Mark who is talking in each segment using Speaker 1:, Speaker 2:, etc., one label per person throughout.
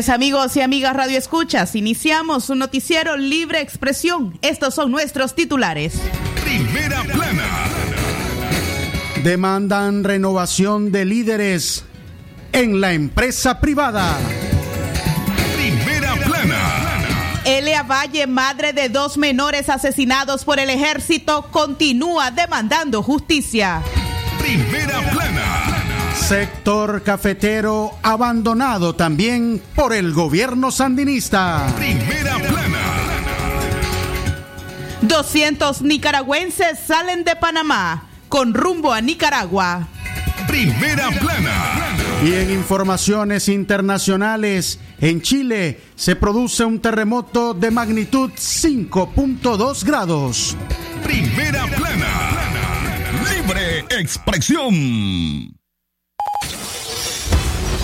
Speaker 1: Tardes amigos y amigas Radio Escuchas. Iniciamos un noticiero Libre Expresión. Estos son nuestros titulares.
Speaker 2: Primera plana.
Speaker 3: Demandan renovación de líderes en la empresa privada.
Speaker 2: Primera plana.
Speaker 1: Elia Valle, madre de dos menores asesinados por el ejército, continúa demandando justicia.
Speaker 2: Primera plana.
Speaker 3: Sector cafetero abandonado también por el gobierno sandinista.
Speaker 2: Primera plana.
Speaker 1: 200 nicaragüenses salen de Panamá con rumbo a Nicaragua.
Speaker 2: Primera plana.
Speaker 3: Y en informaciones internacionales, en Chile se produce un terremoto de magnitud 5.2 grados.
Speaker 2: Primera plana. Libre expresión.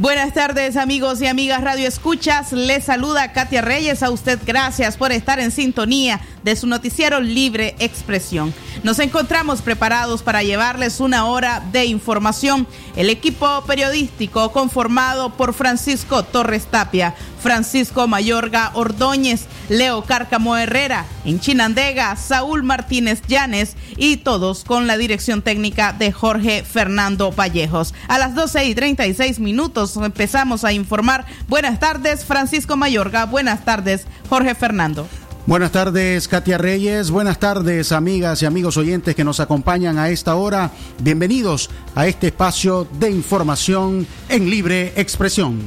Speaker 1: Buenas tardes amigos y amigas Radio Escuchas, les saluda Katia Reyes, a usted gracias por estar en sintonía de su noticiero Libre Expresión. Nos encontramos preparados para llevarles una hora de información. El equipo periodístico conformado por Francisco Torres Tapia, Francisco Mayorga Ordóñez, Leo Cárcamo Herrera, en Chinandega, Saúl Martínez Llanes y todos con la dirección técnica de Jorge Fernando Vallejos. A las 12 y 36 minutos empezamos a informar. Buenas tardes, Francisco Mayorga. Buenas tardes, Jorge Fernando.
Speaker 3: Buenas tardes, Katia Reyes. Buenas tardes, amigas y amigos oyentes que nos acompañan a esta hora. Bienvenidos a este espacio de información en libre expresión.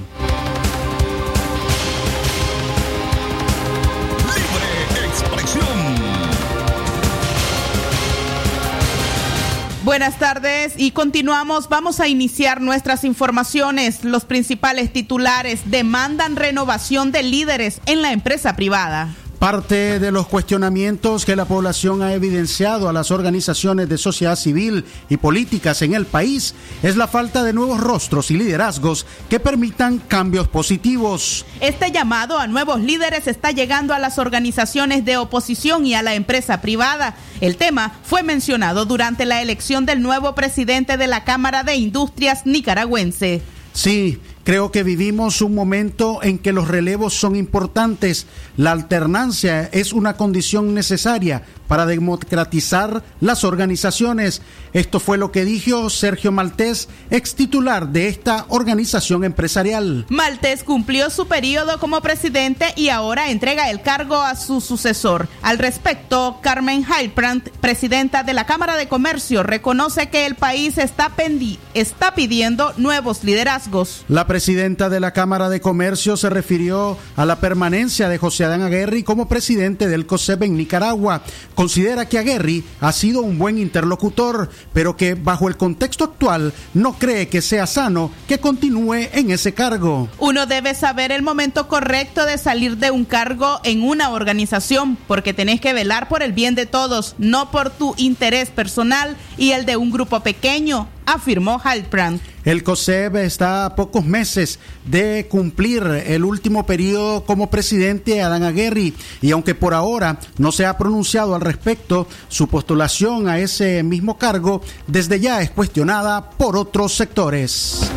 Speaker 2: Libre expresión.
Speaker 1: Buenas tardes y continuamos. Vamos a iniciar nuestras informaciones. Los principales titulares demandan renovación de líderes en la empresa privada.
Speaker 3: Parte de los cuestionamientos que la población ha evidenciado a las organizaciones de sociedad civil y políticas en el país es la falta de nuevos rostros y liderazgos que permitan cambios positivos.
Speaker 1: Este llamado a nuevos líderes está llegando a las organizaciones de oposición y a la empresa privada. El tema fue mencionado durante la elección del nuevo presidente de la Cámara de Industrias nicaragüense.
Speaker 3: Sí, Creo que vivimos un momento en que los relevos son importantes. La alternancia es una condición necesaria para democratizar las organizaciones. Esto fue lo que dijo Sergio Maltés, ex titular de esta organización empresarial.
Speaker 1: Maltés cumplió su periodo como presidente y ahora entrega el cargo a su sucesor. Al respecto, Carmen Heilbrand, presidenta de la Cámara de Comercio, reconoce que el país está, está pidiendo nuevos liderazgos.
Speaker 3: La presidenta de la Cámara de Comercio se refirió a la permanencia de José Adán Aguirre como presidente del COSEP en Nicaragua considera que Aguirre ha sido un buen interlocutor, pero que bajo el contexto actual no cree que sea sano que continúe en ese cargo.
Speaker 1: Uno debe saber el momento correcto de salir de un cargo en una organización, porque tenés que velar por el bien de todos, no por tu interés personal y el de un grupo pequeño afirmó Halbrand.
Speaker 3: El COSEB está a pocos meses de cumplir el último periodo como presidente Adán Aguirre y aunque por ahora no se ha pronunciado al respecto, su postulación a ese mismo cargo desde ya es cuestionada por otros sectores.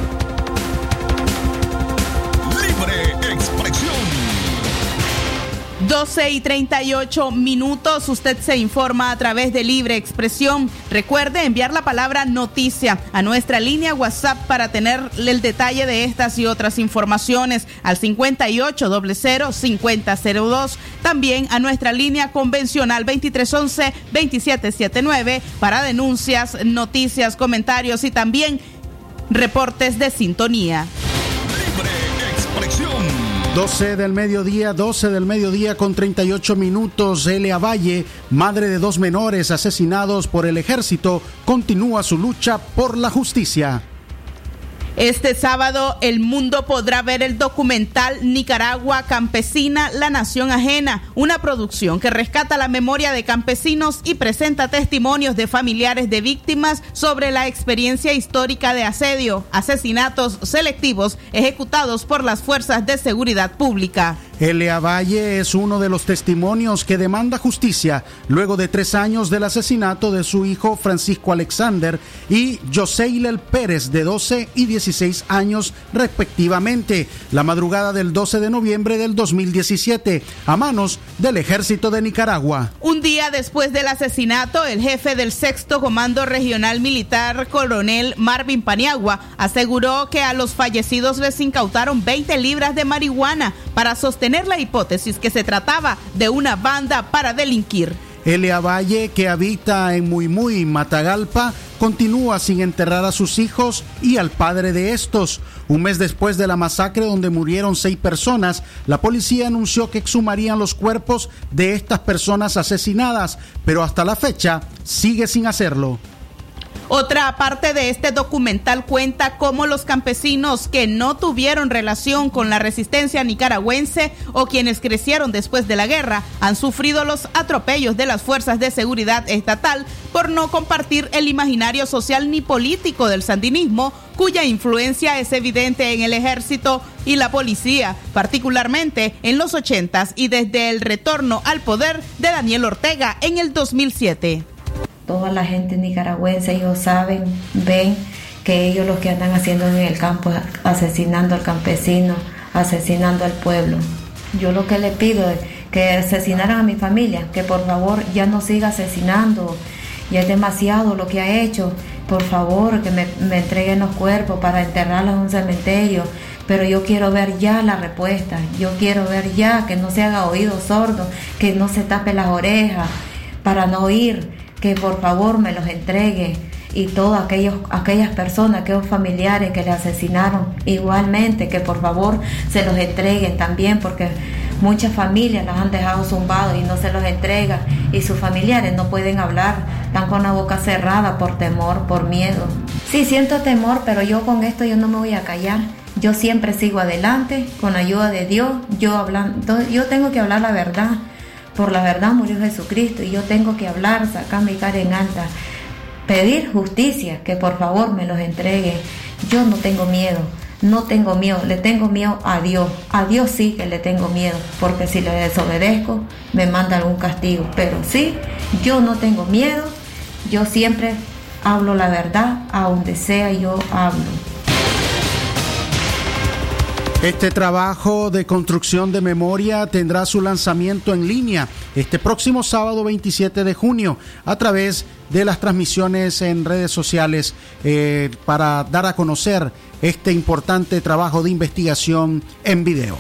Speaker 1: 12 y 38 minutos. Usted se informa a través de Libre Expresión. Recuerde enviar la palabra noticia a nuestra línea WhatsApp para tener el detalle de estas y otras informaciones al 5800-5002. También a nuestra línea convencional 2311-2779 para denuncias, noticias, comentarios y también reportes de sintonía.
Speaker 3: 12 del mediodía, 12 del mediodía con 38 minutos. Elia Valle, madre de dos menores asesinados por el ejército, continúa su lucha por la justicia.
Speaker 1: Este sábado el mundo podrá ver el documental Nicaragua Campesina, la Nación Ajena, una producción que rescata la memoria de campesinos y presenta testimonios de familiares de víctimas sobre la experiencia histórica de asedio, asesinatos selectivos ejecutados por las fuerzas de seguridad pública.
Speaker 3: Elia Valle es uno de los testimonios que demanda justicia luego de tres años del asesinato de su hijo Francisco Alexander y Joseilel Pérez de 12 y 16 años respectivamente, la madrugada del 12 de noviembre del 2017 a manos del ejército de Nicaragua.
Speaker 1: Un día después del asesinato, el jefe del sexto comando regional militar, coronel Marvin Paniagua, aseguró que a los fallecidos les incautaron 20 libras de marihuana para sostener tener la hipótesis que se trataba de una banda para delinquir.
Speaker 3: Elia Valle, que habita en Muy Muy, Matagalpa, continúa sin enterrar a sus hijos y al padre de estos. Un mes después de la masacre donde murieron seis personas, la policía anunció que exhumarían los cuerpos de estas personas asesinadas, pero hasta la fecha sigue sin hacerlo.
Speaker 1: Otra parte de este documental cuenta cómo los campesinos que no tuvieron relación con la resistencia nicaragüense o quienes crecieron después de la guerra han sufrido los atropellos de las fuerzas de seguridad estatal por no compartir el imaginario social ni político del sandinismo, cuya influencia es evidente en el ejército y la policía, particularmente en los 80s y desde el retorno al poder de Daniel Ortega en el 2007
Speaker 4: toda la gente nicaragüense, ellos saben, ven que ellos lo que andan haciendo en el campo es asesinando al campesino, asesinando al pueblo. Yo lo que le pido es que asesinaran a mi familia, que por favor ya no siga asesinando, ya es demasiado lo que ha hecho, por favor que me, me entreguen los cuerpos para enterrarlos en un cementerio, pero yo quiero ver ya la respuesta, yo quiero ver ya que no se haga oído sordo, que no se tape las orejas para no oír que por favor me los entregue y todas aquellos, aquellas personas, aquellos familiares que le asesinaron, igualmente que por favor se los entreguen también, porque muchas familias las han dejado zumbados y no se los entregan y sus familiares no pueden hablar, están con la boca cerrada por temor, por miedo. Sí, siento temor, pero yo con esto yo no me voy a callar. Yo siempre sigo adelante con ayuda de Dios. Yo hablando, yo tengo que hablar la verdad por la verdad murió Jesucristo y yo tengo que hablar, sacar mi cara en alta, pedir justicia, que por favor me los entregue. Yo no tengo miedo, no tengo miedo, le tengo miedo a Dios. A Dios sí que le tengo miedo, porque si le desobedezco me manda algún castigo. Pero sí, yo no tengo miedo, yo siempre hablo la verdad, a donde sea yo hablo.
Speaker 3: Este trabajo de construcción de memoria tendrá su lanzamiento en línea este próximo sábado 27 de junio a través de las transmisiones en redes sociales eh, para dar a conocer este importante trabajo de investigación en video.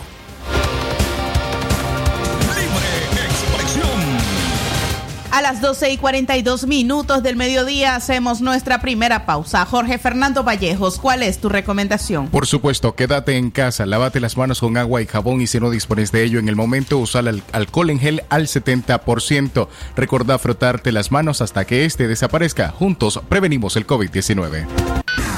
Speaker 1: Las 12 y 42 minutos del mediodía hacemos nuestra primera pausa. Jorge Fernando Vallejos, ¿cuál es tu recomendación?
Speaker 5: Por supuesto, quédate en casa, lávate las manos con agua y jabón y si no dispones de ello en el momento, usa el alcohol en gel al 70%. Recuerda frotarte las manos hasta que este desaparezca. Juntos prevenimos el COVID-19.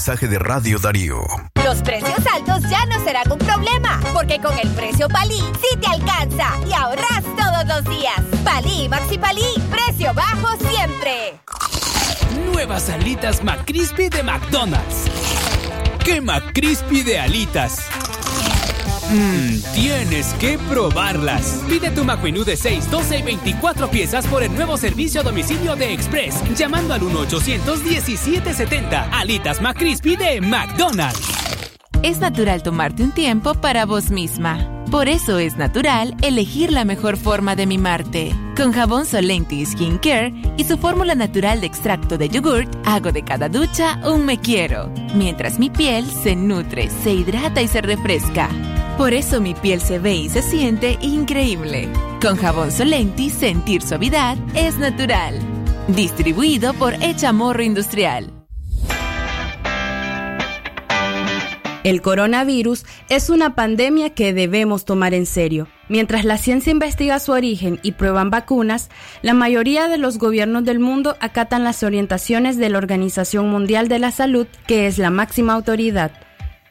Speaker 6: Mensaje de Radio Darío.
Speaker 7: Los precios altos ya no serán un problema, porque con el precio Palí sí te alcanza y ahorras todos los días. Palí Maxi Palí, precio bajo siempre.
Speaker 8: Nuevas alitas McCrispy de McDonald's. ¡Qué McCrispy de alitas! Mmm, tienes que probarlas. Pide tu McMenú de 6, 12 y 24 piezas por el nuevo servicio a domicilio de Express, llamando al 1-800-1770. Alitas McCrispy de McDonald's.
Speaker 9: Es natural tomarte un tiempo para vos misma. Por eso es natural elegir la mejor forma de mimarte. Con jabón Solenti Skin Care y su fórmula natural de extracto de yogurt, hago de cada ducha un me quiero, mientras mi piel se nutre, se hidrata y se refresca. Por eso mi piel se ve y se siente increíble. Con jabón Solenti, sentir suavidad es natural. Distribuido por Echamorro Industrial.
Speaker 10: El coronavirus es una pandemia que debemos tomar en serio. Mientras la ciencia investiga su origen y prueban vacunas, la mayoría de los gobiernos del mundo acatan las orientaciones de la Organización Mundial de la Salud, que es la máxima autoridad.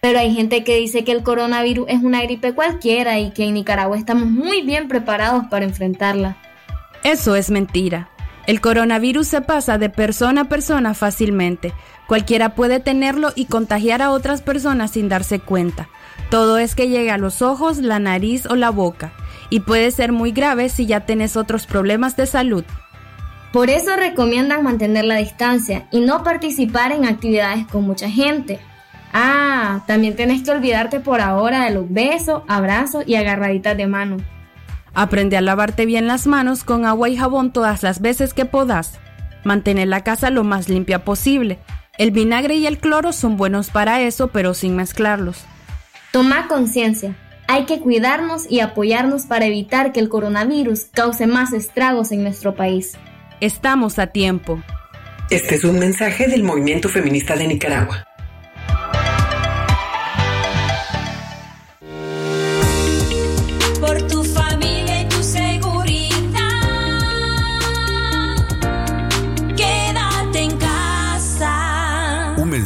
Speaker 11: Pero hay gente que dice que el coronavirus es una gripe cualquiera y que en Nicaragua estamos muy bien preparados para enfrentarla.
Speaker 10: Eso es mentira. El coronavirus se pasa de persona a persona fácilmente. Cualquiera puede tenerlo y contagiar a otras personas sin darse cuenta. Todo es que llegue a los ojos, la nariz o la boca. Y puede ser muy grave si ya tienes otros problemas de salud.
Speaker 11: Por eso recomiendan mantener la distancia y no participar en actividades con mucha gente. Ah, también tienes que olvidarte por ahora de los besos, abrazos y agarraditas de mano.
Speaker 10: Aprende a lavarte bien las manos con agua y jabón todas las veces que podas. Mantener la casa lo más limpia posible. El vinagre y el cloro son buenos para eso, pero sin mezclarlos.
Speaker 11: Toma conciencia. Hay que cuidarnos y apoyarnos para evitar que el coronavirus cause más estragos en nuestro país.
Speaker 10: Estamos a tiempo.
Speaker 12: Este es un mensaje del Movimiento Feminista de Nicaragua.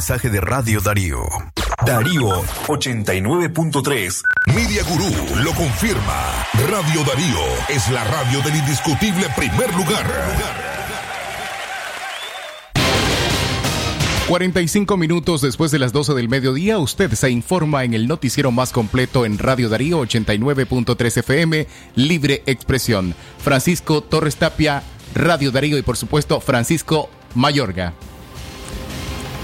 Speaker 6: Mensaje de Radio Darío.
Speaker 2: Darío 89.3. Media Gurú lo confirma. Radio Darío es la radio del indiscutible primer lugar.
Speaker 5: 45 minutos después de las 12 del mediodía, usted se informa en el noticiero más completo en Radio Darío 89.3 FM, Libre Expresión. Francisco Torres Tapia, Radio Darío y por supuesto Francisco Mayorga.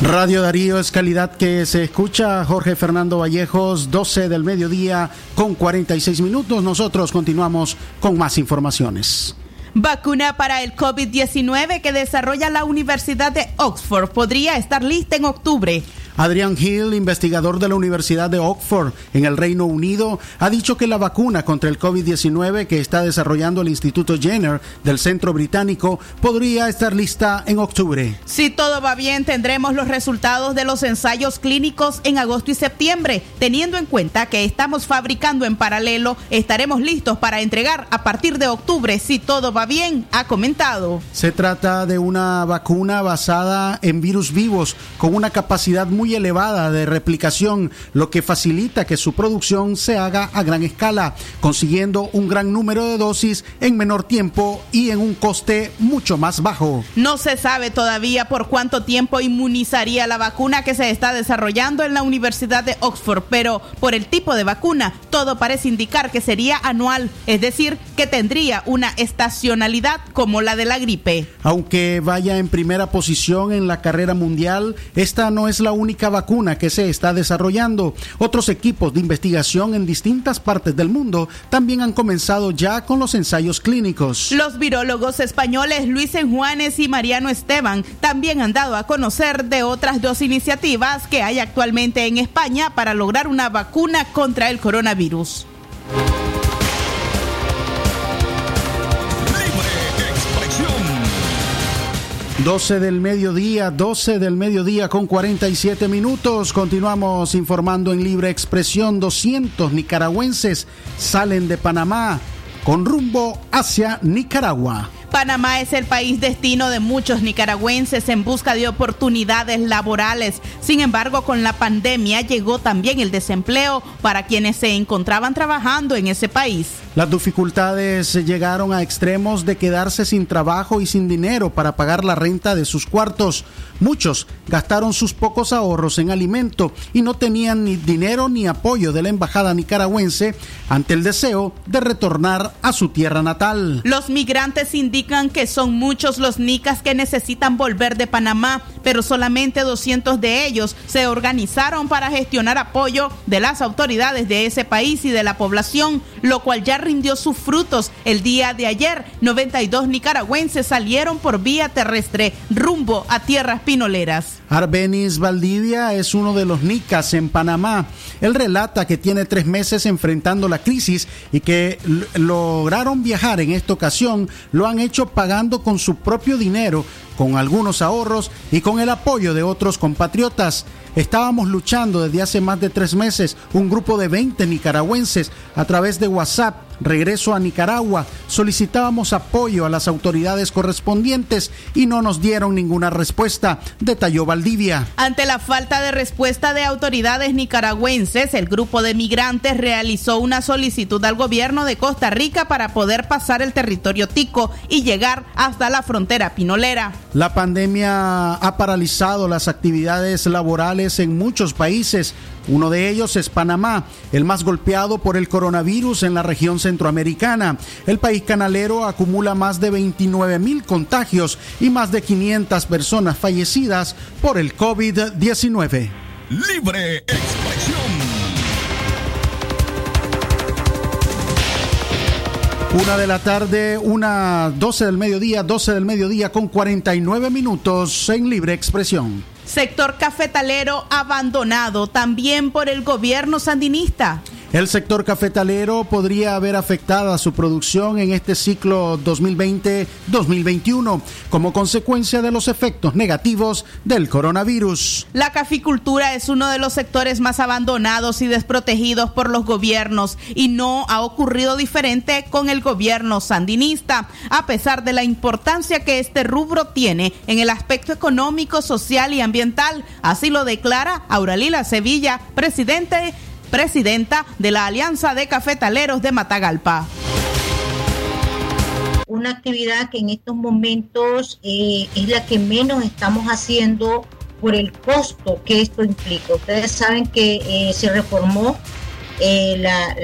Speaker 3: Radio Darío es calidad que se escucha. Jorge Fernando Vallejos, 12 del mediodía con 46 minutos. Nosotros continuamos con más informaciones.
Speaker 1: Vacuna para el COVID-19 que desarrolla la Universidad de Oxford podría estar lista en octubre.
Speaker 3: Adrian Hill, investigador de la Universidad de Oxford en el Reino Unido, ha dicho que la vacuna contra el COVID-19 que está desarrollando el Instituto Jenner del Centro Británico podría estar lista en octubre.
Speaker 1: Si todo va bien, tendremos los resultados de los ensayos clínicos en agosto y septiembre. Teniendo en cuenta que estamos fabricando en paralelo, estaremos listos para entregar a partir de octubre si todo va bien, ha comentado.
Speaker 3: Se trata de una vacuna basada en virus vivos con una capacidad muy muy elevada de replicación, lo que facilita que su producción se haga a gran escala, consiguiendo un gran número de dosis en menor tiempo y en un coste mucho más bajo.
Speaker 1: No se sabe todavía por cuánto tiempo inmunizaría la vacuna que se está desarrollando en la Universidad de Oxford, pero por el tipo de vacuna, todo parece indicar que sería anual, es decir, que tendría una estacionalidad como la de la gripe.
Speaker 3: Aunque vaya en primera posición en la carrera mundial, esta no es la única vacuna que se está desarrollando. Otros equipos de investigación en distintas partes del mundo también han comenzado ya con los ensayos clínicos.
Speaker 1: Los virólogos españoles Luis Enjuanes y Mariano Esteban también han dado a conocer de otras dos iniciativas que hay actualmente en España para lograr una vacuna contra el coronavirus.
Speaker 3: 12 del mediodía, 12 del mediodía con 47 minutos. Continuamos informando en libre expresión. 200 nicaragüenses salen de Panamá con rumbo hacia Nicaragua.
Speaker 1: Panamá es el país destino de muchos nicaragüenses en busca de oportunidades laborales. Sin embargo, con la pandemia llegó también el desempleo para quienes se encontraban trabajando en ese país.
Speaker 3: Las dificultades llegaron a extremos de quedarse sin trabajo y sin dinero para pagar la renta de sus cuartos. Muchos gastaron sus pocos ahorros en alimento y no tenían ni dinero ni apoyo de la embajada nicaragüense ante el deseo de retornar a su tierra natal.
Speaker 1: Los migrantes indican que son muchos los nicas que necesitan volver de Panamá, pero solamente 200 de ellos se organizaron para gestionar apoyo de las autoridades de ese país y de la población, lo cual ya rindió sus frutos. El día de ayer, 92 nicaragüenses salieron por vía terrestre rumbo a tierras pinoleras.
Speaker 3: Arbenis Valdivia es uno de los nicas en Panamá. Él relata que tiene tres meses enfrentando la crisis y que lograron viajar en esta ocasión. Lo han hecho pagando con su propio dinero, con algunos ahorros y con el apoyo de otros compatriotas. Estábamos luchando desde hace más de tres meses, un grupo de 20 nicaragüenses, a través de WhatsApp regreso a Nicaragua, solicitábamos apoyo a las autoridades correspondientes y no nos dieron ninguna respuesta, detalló Valdivia.
Speaker 1: Ante la falta de respuesta de autoridades nicaragüenses, el grupo de migrantes realizó una solicitud al gobierno de Costa Rica para poder pasar el territorio tico y llegar hasta la frontera pinolera.
Speaker 3: La pandemia ha paralizado las actividades laborales en muchos países. Uno de ellos es Panamá, el más golpeado por el coronavirus en la región centroamericana. El país canalero acumula más de 29 mil contagios y más de 500 personas fallecidas por el COVID-19.
Speaker 2: Libre expresión.
Speaker 3: Una de la tarde, una 12 del mediodía, 12 del mediodía con 49 minutos en libre expresión.
Speaker 1: Sector cafetalero abandonado también por el gobierno sandinista.
Speaker 3: El sector cafetalero podría haber afectado su producción en este ciclo 2020-2021 como consecuencia de los efectos negativos del coronavirus.
Speaker 1: La caficultura es uno de los sectores más abandonados y desprotegidos por los gobiernos y no ha ocurrido diferente con el gobierno sandinista, a pesar de la importancia que este rubro tiene en el aspecto económico, social y ambiental. Así lo declara Auralila Sevilla, presidente presidenta de la Alianza de Cafetaleros de Matagalpa
Speaker 13: una actividad que en estos momentos eh, es la que menos estamos haciendo por el costo que esto implica. Ustedes saben que eh, se reformó eh, la,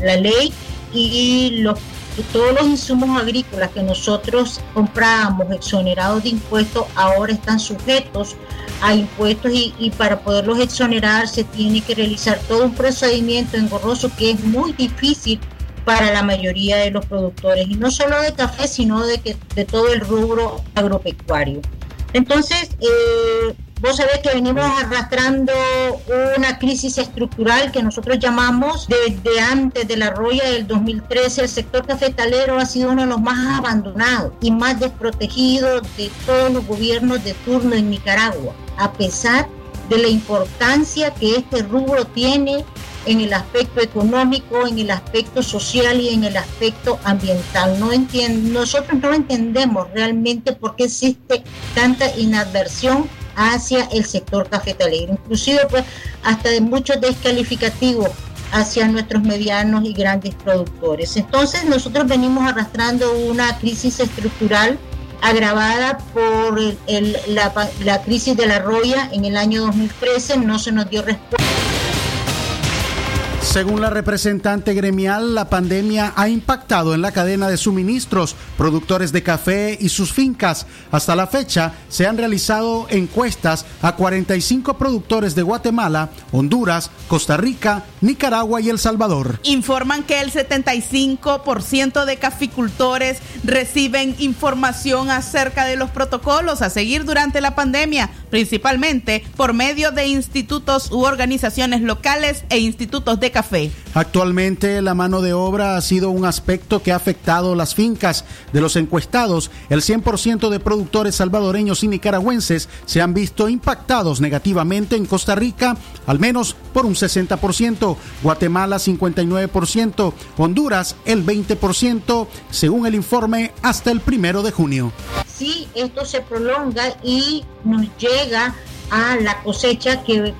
Speaker 13: la, ley y los, todos los insumos agrícolas que nosotros comprábamos exonerados de impuestos ahora están sujetos a impuestos y, para poderlos exonerar se tiene que realizar todo un procedimiento engorroso que es muy difícil para la mayoría de los productores, y no solo de café, sino de, que, de todo el rubro agropecuario. Entonces, eh, vos sabés que venimos arrastrando una crisis estructural que nosotros llamamos desde antes de la roya del 2013. El sector cafetalero ha sido uno de los más abandonados y más desprotegidos de todos los gobiernos de turno en Nicaragua a pesar de la importancia que este rubro tiene en el aspecto económico, en el aspecto social y en el aspecto ambiental. No nosotros no entendemos realmente por qué existe tanta inadversión hacia el sector cafetalero, inclusive pues hasta de muchos descalificativos hacia nuestros medianos y grandes productores. Entonces nosotros venimos arrastrando una crisis estructural agravada por la, la crisis de la roya en el año 2013, no se nos dio respuesta.
Speaker 3: Según la representante gremial, la pandemia ha impactado en la cadena de suministros, productores de café y sus fincas. Hasta la fecha se han realizado encuestas a 45 productores de Guatemala, Honduras, Costa Rica, Nicaragua y El Salvador.
Speaker 1: Informan que el 75% de caficultores reciben información acerca de los protocolos a seguir durante la pandemia, principalmente por medio de institutos u organizaciones locales e institutos de café.
Speaker 3: Actualmente la mano de obra ha sido un aspecto que ha afectado las fincas de los encuestados. El 100% de productores salvadoreños y nicaragüenses se han visto impactados negativamente en Costa Rica, al menos por un 60%, Guatemala 59%, Honduras el 20%, según el informe hasta el primero de junio.
Speaker 13: Si esto se prolonga y nos llega a la cosecha que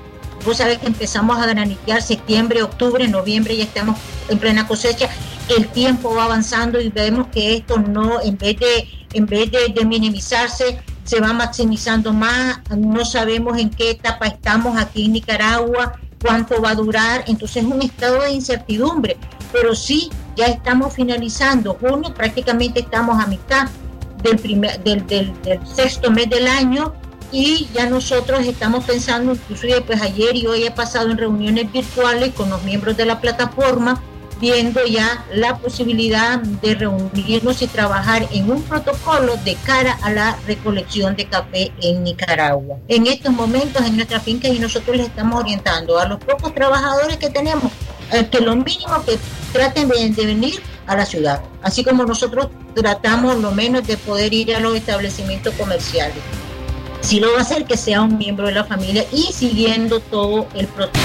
Speaker 13: Vos sabés que empezamos a granitear septiembre, octubre, noviembre, ya estamos en plena cosecha. El tiempo va avanzando y vemos que esto no, en vez de, en vez de, minimizarse, se va maximizando más. No sabemos en qué etapa estamos aquí en Nicaragua, cuánto va a durar. Entonces es un estado de incertidumbre. Pero sí, ya estamos finalizando. Junio prácticamente estamos a mitad del, primer, del, del sexto mes del año y ya nosotros estamos pensando, inclusive pues ayer y hoy he pasado en reuniones virtuales con los miembros de la plataforma, viendo ya la posibilidad de reunirnos y trabajar en un protocolo de cara a la recolección de café en Nicaragua. En estos momentos en nuestra finca y nosotros les estamos orientando a los pocos trabajadores que tenemos que lo mínimo que traten de, de venir a la ciudad, así como nosotros tratamos lo menos de poder ir a los establecimientos comerciales si lo va a hacer, que sea un miembro de la familia y siguiendo todo el protocolo.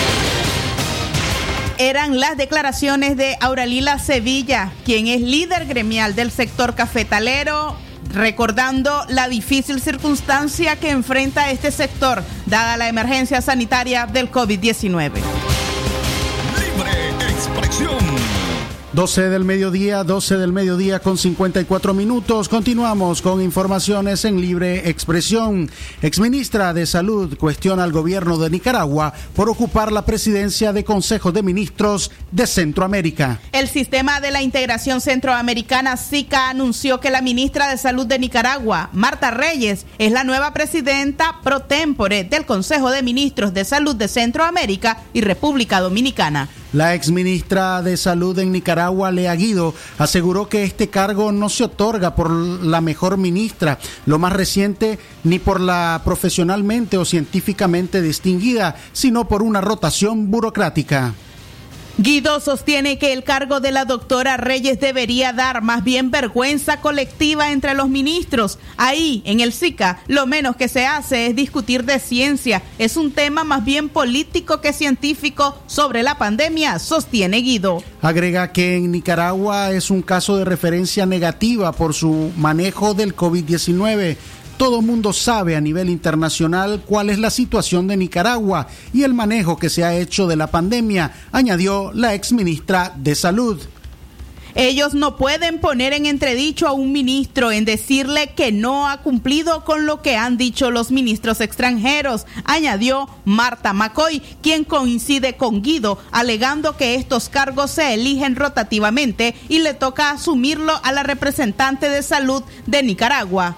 Speaker 1: Eran las declaraciones de Auralila Sevilla, quien es líder gremial del sector cafetalero, recordando la difícil circunstancia que enfrenta este sector, dada la emergencia sanitaria del COVID-19.
Speaker 2: Libre expresión.
Speaker 3: 12 del mediodía, 12 del mediodía con 54 minutos. Continuamos con informaciones en libre expresión. Exministra de Salud cuestiona al gobierno de Nicaragua por ocupar la presidencia de Consejo de Ministros de Centroamérica.
Speaker 1: El sistema de la integración centroamericana SICA anunció que la ministra de Salud de Nicaragua, Marta Reyes, es la nueva presidenta pro tempore del Consejo de Ministros de Salud de Centroamérica y República Dominicana.
Speaker 3: La exministra de Salud en Nicaragua, Lea Guido, aseguró que este cargo no se otorga por la mejor ministra, lo más reciente, ni por la profesionalmente o científicamente distinguida, sino por una rotación burocrática.
Speaker 1: Guido sostiene que el cargo de la doctora Reyes debería dar más bien vergüenza colectiva entre los ministros. Ahí, en el SICA, lo menos que se hace es discutir de ciencia. Es un tema más bien político que científico sobre la pandemia, sostiene Guido.
Speaker 3: Agrega que en Nicaragua es un caso de referencia negativa por su manejo del COVID-19 todo mundo sabe a nivel internacional cuál es la situación de Nicaragua y el manejo que se ha hecho de la pandemia, añadió la exministra de Salud.
Speaker 1: Ellos no pueden poner en entredicho a un ministro en decirle que no ha cumplido con lo que han dicho los ministros extranjeros, añadió Marta McCoy, quien coincide con Guido, alegando que estos cargos se eligen rotativamente y le toca asumirlo a la representante de salud de Nicaragua.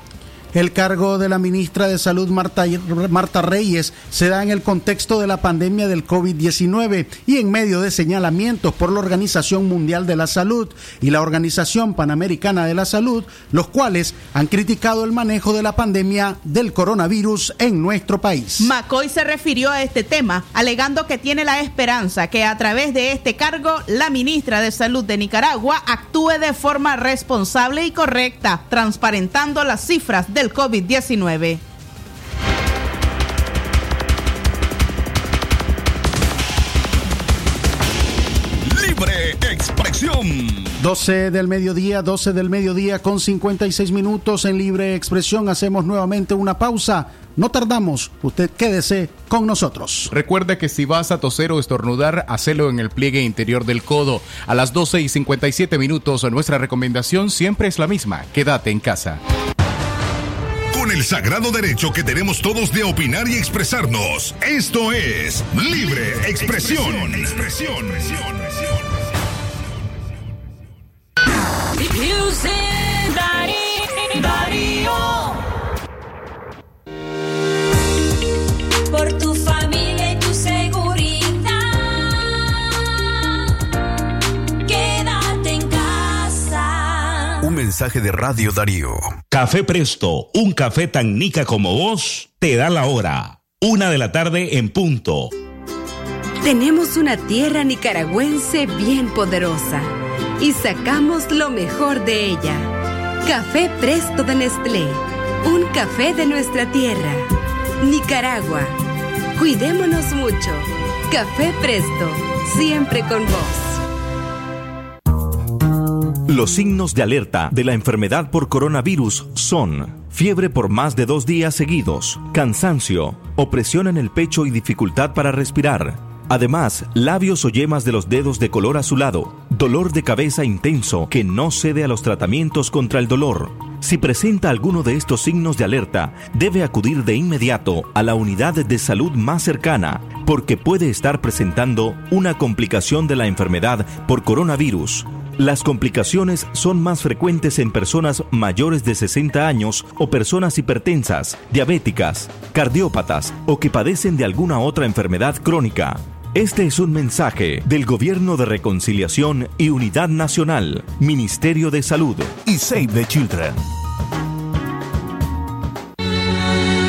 Speaker 3: El cargo de la ministra de Salud Marta, Marta Reyes se da en el contexto de la pandemia del COVID-19 y en medio de señalamientos por la Organización Mundial de la Salud y la Organización Panamericana de la Salud, los cuales han criticado el manejo de la pandemia del coronavirus en nuestro país.
Speaker 1: McCoy se refirió a este tema, alegando que tiene la esperanza que a través de este cargo la ministra de Salud de Nicaragua actúe de forma responsable y correcta, transparentando las cifras del COVID-19.
Speaker 2: Libre expresión.
Speaker 3: 12 del mediodía, 12 del mediodía con 56 minutos en libre expresión. Hacemos nuevamente una pausa. No tardamos, usted quédese con nosotros.
Speaker 5: Recuerda que si vas a toser o estornudar, hacelo en el pliegue interior del codo. A las 12 y 57 minutos, nuestra recomendación siempre es la misma. Quédate en casa.
Speaker 2: El sagrado derecho que tenemos todos de opinar y expresarnos, esto es Libre Expresión. expresión.
Speaker 14: Por tu
Speaker 6: mensaje de Radio Darío.
Speaker 15: Café Presto, un café tan nica como vos, te da la hora. Una de la tarde en punto.
Speaker 16: Tenemos una tierra nicaragüense bien poderosa y sacamos lo mejor de ella. Café Presto de Nestlé, un café de nuestra tierra. Nicaragua, cuidémonos mucho. Café Presto, siempre con vos.
Speaker 17: Los signos de alerta de la enfermedad por coronavirus son fiebre por más de dos días seguidos, cansancio, opresión en el pecho y dificultad para respirar Además, labios o yemas de los dedos de color azulado, dolor de cabeza intenso que no cede a los tratamientos contra el dolor. Si presenta alguno de estos signos de alerta, debe acudir de inmediato a la unidad de salud más cercana, porque puede estar presentando una complicación de la enfermedad por coronavirus. Las complicaciones son más frecuentes en personas mayores de 60 años o personas hipertensas, diabéticas, cardiópatas o que padecen de alguna otra enfermedad crónica. Este es un mensaje del Gobierno de Reconciliación y Unidad Nacional, Ministerio de Salud y Save the Children.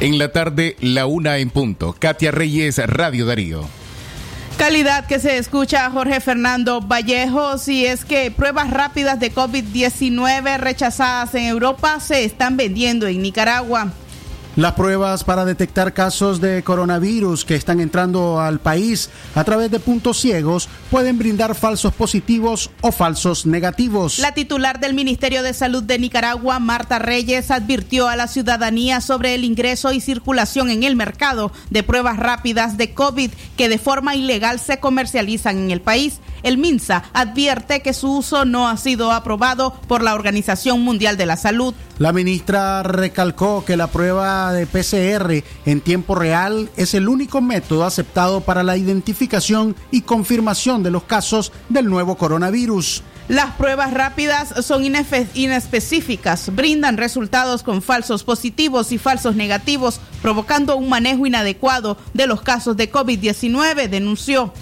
Speaker 5: En la tarde, la una en punto. Katia Reyes, Radio Darío.
Speaker 1: Calidad que se escucha a Jorge Fernando Vallejos y es que pruebas rápidas de COVID-19 rechazadas en Europa se están vendiendo en Nicaragua.
Speaker 3: Las pruebas para detectar casos de coronavirus que están entrando al país a través de puntos ciegos pueden brindar falsos positivos o falsos negativos.
Speaker 1: La titular del Ministerio de Salud de Nicaragua, Marta Reyes, advirtió a la ciudadanía sobre el ingreso y circulación en el mercado de pruebas rápidas de COVID que de forma ilegal se comercializan en el país. El MINSA advierte que su uso no ha sido aprobado por la Organización Mundial de la Salud.
Speaker 3: La ministra recalcó que la prueba de PCR en tiempo real es el único método aceptado para la identificación y confirmación de los casos del nuevo coronavirus.
Speaker 1: Las pruebas rápidas son inespecíficas, brindan resultados con falsos positivos y falsos negativos, provocando un manejo inadecuado de los casos de COVID-19, denunció.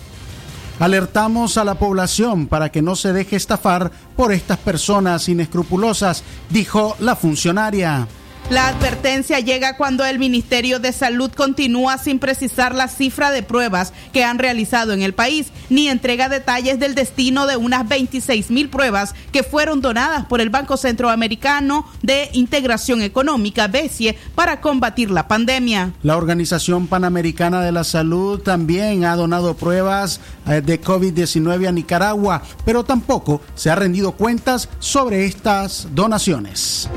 Speaker 3: Alertamos a la población para que no se deje estafar por estas personas inescrupulosas, dijo la funcionaria.
Speaker 1: La advertencia llega cuando el Ministerio de Salud continúa sin precisar la cifra de pruebas que han realizado en el país, ni entrega detalles del destino de unas 26 mil pruebas que fueron donadas por el Banco Centroamericano de Integración Económica, BESIE, para combatir la pandemia.
Speaker 3: La Organización Panamericana de la Salud también ha donado pruebas eh, de COVID-19 a Nicaragua, pero tampoco se ha rendido cuentas sobre estas donaciones.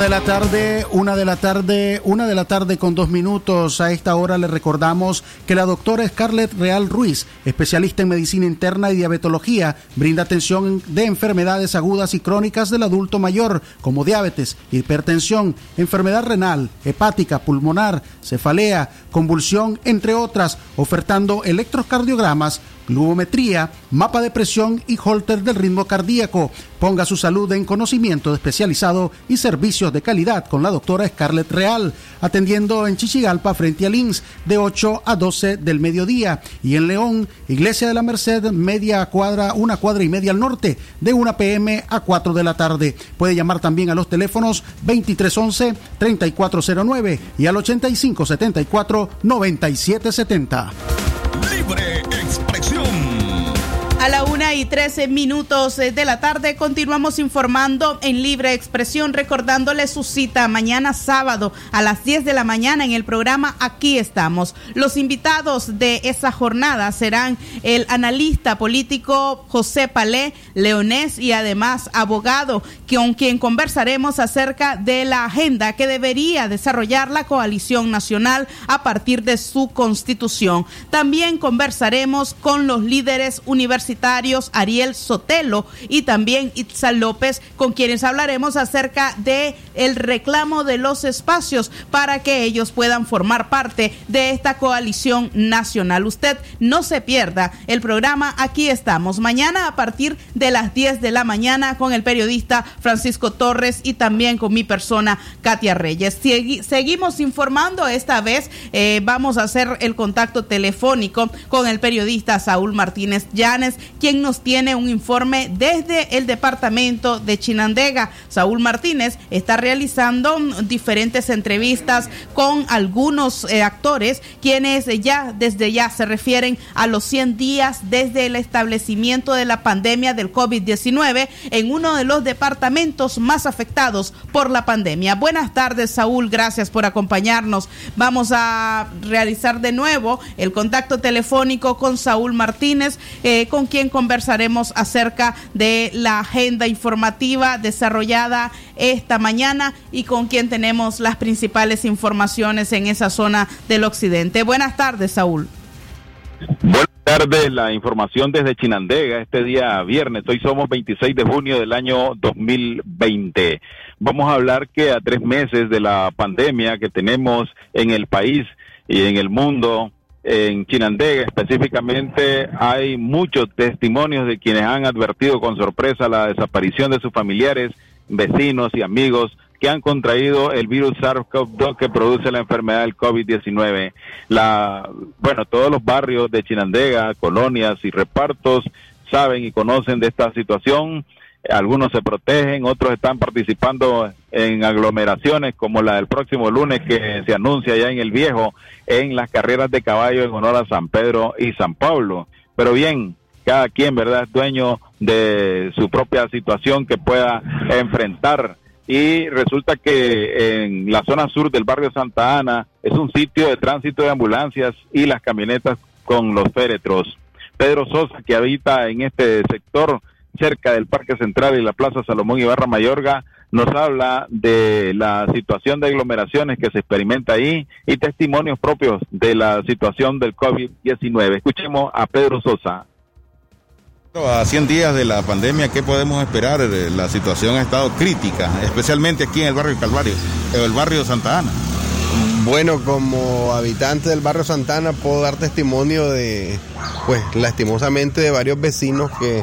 Speaker 3: De la tarde, una de la tarde, una de la tarde con dos minutos. A esta hora le recordamos que la doctora Scarlett Real Ruiz, especialista en medicina interna y diabetología, brinda atención de enfermedades agudas y crónicas del adulto mayor, como diabetes, hipertensión, enfermedad renal, hepática, pulmonar, cefalea, convulsión, entre otras, ofertando electrocardiogramas glucometría, mapa de presión y holter del ritmo cardíaco. Ponga su salud en conocimiento especializado y servicios de calidad con la doctora Scarlett Real, atendiendo en Chichigalpa frente a Lins de 8 a 12 del mediodía y en León, Iglesia de la Merced, media cuadra, una cuadra y media al norte, de 1 pm a 4 de la tarde. Puede llamar también a los teléfonos 2311-3409 y al 8574-9770.
Speaker 2: Libre
Speaker 1: y trece minutos de la tarde continuamos informando en libre expresión, recordándole su cita mañana sábado a las 10 de la mañana en el programa Aquí estamos. Los invitados de esa jornada serán el analista político José Palé Leonés y además abogado, con quien conversaremos acerca de la agenda que debería desarrollar la coalición nacional a partir de su constitución. También conversaremos con los líderes universitarios Ariel Sotelo y también Itzal López, con quienes hablaremos acerca de el reclamo de los espacios para que ellos puedan formar parte de esta coalición nacional. Usted no se pierda el programa, aquí estamos mañana a partir de las 10 de la mañana con el periodista Francisco Torres y también con mi persona Katia Reyes. seguimos informando, esta vez eh, vamos a hacer el contacto telefónico con el periodista Saúl Martínez Llanes, quien nos tiene un informe desde el departamento de Chinandega. Saúl Martínez está realizando diferentes entrevistas con algunos eh, actores quienes ya desde ya se refieren a los 100 días desde el establecimiento de la pandemia del COVID-19 en uno de los departamentos más afectados por la pandemia. Buenas tardes, Saúl, gracias por acompañarnos. Vamos a realizar de nuevo el contacto telefónico con Saúl Martínez, eh, con quien conversaremos acerca de la agenda informativa desarrollada esta mañana y con quien tenemos las principales informaciones en esa zona del occidente. Buenas tardes, Saúl.
Speaker 18: Buenas tardes, la información desde Chinandega este día viernes. Hoy somos 26 de junio del año 2020. Vamos a hablar que a tres meses de la pandemia que tenemos en el país y en el mundo, en Chinandega específicamente hay muchos testimonios de quienes han advertido con sorpresa la desaparición de sus familiares, vecinos y amigos que han contraído el virus SARS-CoV-2 que produce la enfermedad del COVID-19. La, bueno, todos los barrios de Chinandega, colonias y repartos saben y conocen de esta situación algunos se protegen, otros están participando en aglomeraciones como la del próximo lunes que se anuncia ya en el viejo en las carreras de caballo en honor a San Pedro y San Pablo. Pero bien, cada quien, ¿verdad?, es dueño de su propia situación que pueda enfrentar. Y resulta que en la zona sur del barrio Santa Ana es un sitio de tránsito de ambulancias y las camionetas con los féretros. Pedro Sosa, que habita en este sector, cerca del Parque Central y la Plaza Salomón y Barra Mayorga, nos habla de la situación de aglomeraciones que se experimenta ahí y testimonios propios de la situación del COVID-19. Escuchemos a Pedro Sosa.
Speaker 19: A 100 días de la pandemia, ¿qué podemos esperar? La situación ha estado crítica, especialmente aquí en el barrio Calvario, el barrio Santa Ana.
Speaker 20: Bueno, como habitante del barrio Santana puedo dar testimonio de, pues, lastimosamente de varios vecinos que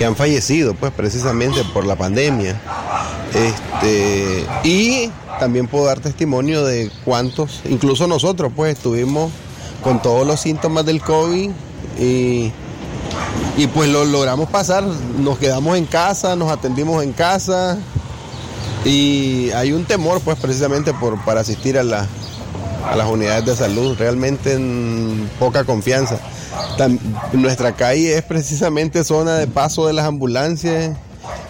Speaker 20: que han fallecido, pues precisamente por la pandemia. Este, y también puedo dar testimonio de cuántos, incluso nosotros, pues estuvimos con todos los síntomas del COVID y y pues lo logramos pasar, nos quedamos en casa, nos atendimos en casa y hay un temor pues precisamente por, para asistir a, a las unidades de salud, realmente en poca confianza. Nuestra calle es precisamente zona de paso de las ambulancias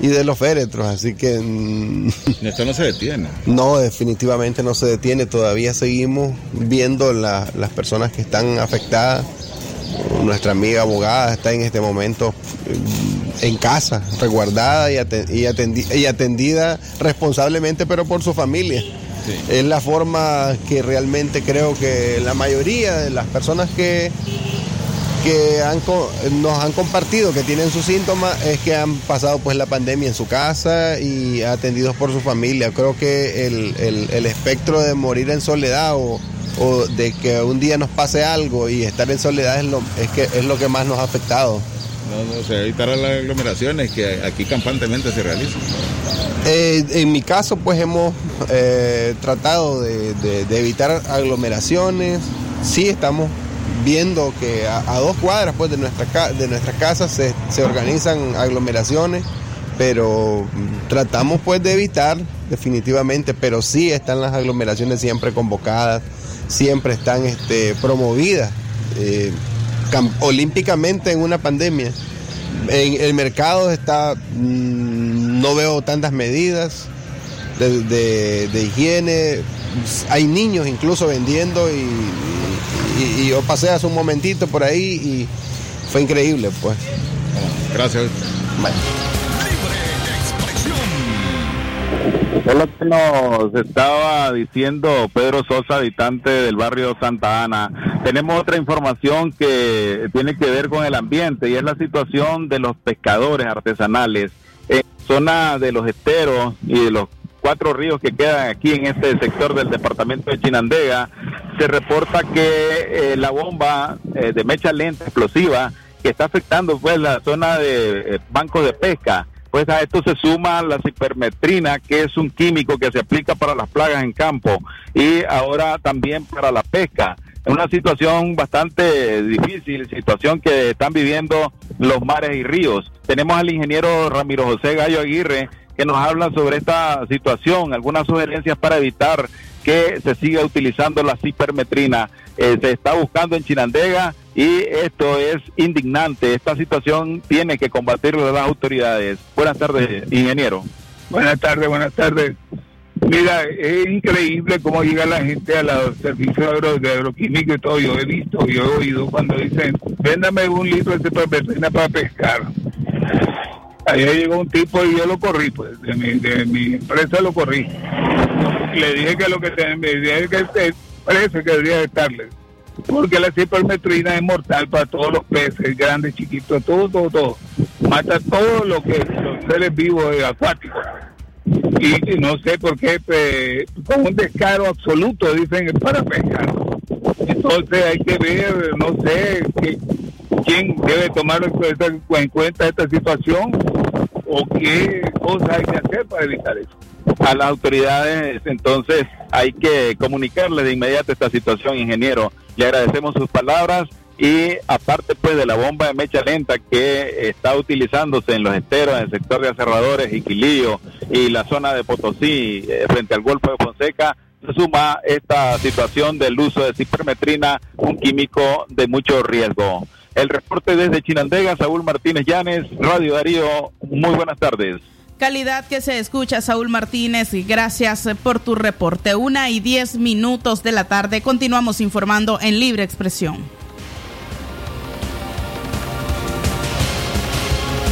Speaker 20: y de los féretros, así que... mm,
Speaker 19: Esto no se detiene.
Speaker 20: no, definitivamente no se detiene. Todavía seguimos viendo la- las personas que están afectadas. Nuestra amiga abogada está en este momento eh, en casa, resguardada y atendida responsablemente, pero por su familia. Es la forma que realmente creo que la mayoría de las personas que, que han nos han compartido que tienen sus síntomas es que han pasado pues la pandemia en su casa y atendidos por su familia. Creo que el, el- el espectro de morir en soledad o, o de que un día nos pase algo y estar en soledad es lo, es que, es lo que más nos ha afectado.
Speaker 19: No, no, se evitar las aglomeraciones que aquí campantemente se realizan.
Speaker 20: Eh, en mi caso, pues hemos eh, tratado de, de- de evitar aglomeraciones. Sí estamos viendo que a, dos cuadras pues, de, nuestra, de nuestra casa se, se organizan aglomeraciones, pero mm, tratamos pues de evitar definitivamente, pero sí están las aglomeraciones siempre convocadas, siempre están este, promovidas eh, cam- olímpicamente en una pandemia. En el mercado está, mm, no veo tantas medidas de- de higiene. Hay niños incluso vendiendo y, y- y yo pasé hace un momentito por ahí y fue increíble, pues.
Speaker 19: Gracias.
Speaker 18: Es lo que nos estaba diciendo Pedro Sosa, habitante del barrio Santa Ana. Tenemos otra información que tiene que ver con el ambiente y es la situación de los pescadores artesanales en zona de los esteros y de los cuatro ríos que quedan aquí en este sector del departamento de Chinandega. Se reporta que eh, la bomba eh, de mecha lenta explosiva que está afectando pues la zona de eh, bancos de pesca pues a esto se suma la cipermetrina, que es un químico que se aplica para las plagas en campo y ahora también para la pesca. Es una situación bastante difícil, situación que están viviendo los mares y ríos. Tenemos al ingeniero Ramiro José Gallo Aguirre que nos habla sobre esta situación, algunas sugerencias para evitar que se siga utilizando la cipermetrina. Eh, se está buscando en Chinandega y esto es indignante. Esta situación tiene que combatirlo las autoridades. Buenas tardes, ingeniero.
Speaker 21: Buenas tardes, buenas tardes. Mira, es increíble cómo llega la gente a los servicios agro- de agroquímico y todo. Yo he visto, yo he oído cuando dicen, véndame un litro de cipermetrina para pescar. Ayer llegó un tipo y yo lo corrí, pues, de mi, de mi empresa lo corrí. Le dije que lo que te- me dije que precio que debería estarle. Porque la cipermetrina es mortal para todos los peces, grandes, chiquitos, todo, todo, todo. Mata todo lo que los seres vivos acuáticos. Y, y no sé por qué, eh, con un descaro absoluto, dicen, es para pescar. Entonces hay que ver, no sé, qué- quién debe tomar en cuenta esta situación o qué cosas hay que hacer para evitar eso.
Speaker 18: A las autoridades, entonces, hay que comunicarle de inmediato esta situación, ingeniero. Le agradecemos sus palabras y aparte pues de la bomba de mecha lenta que está utilizándose en los esteros, en el sector de aserradores y Quilío y la zona de Potosí eh, frente al Golfo de Fonseca, se suma esta situación del uso de cipermetrina, un químico de mucho riesgo. El reporte desde Chinandega, Saúl Martínez Llanes, Radio Darío, muy buenas tardes.
Speaker 1: Calidad que se escucha, Saúl Martínez, gracias por tu reporte. Una y diez minutos de la tarde, continuamos informando en Libre Expresión.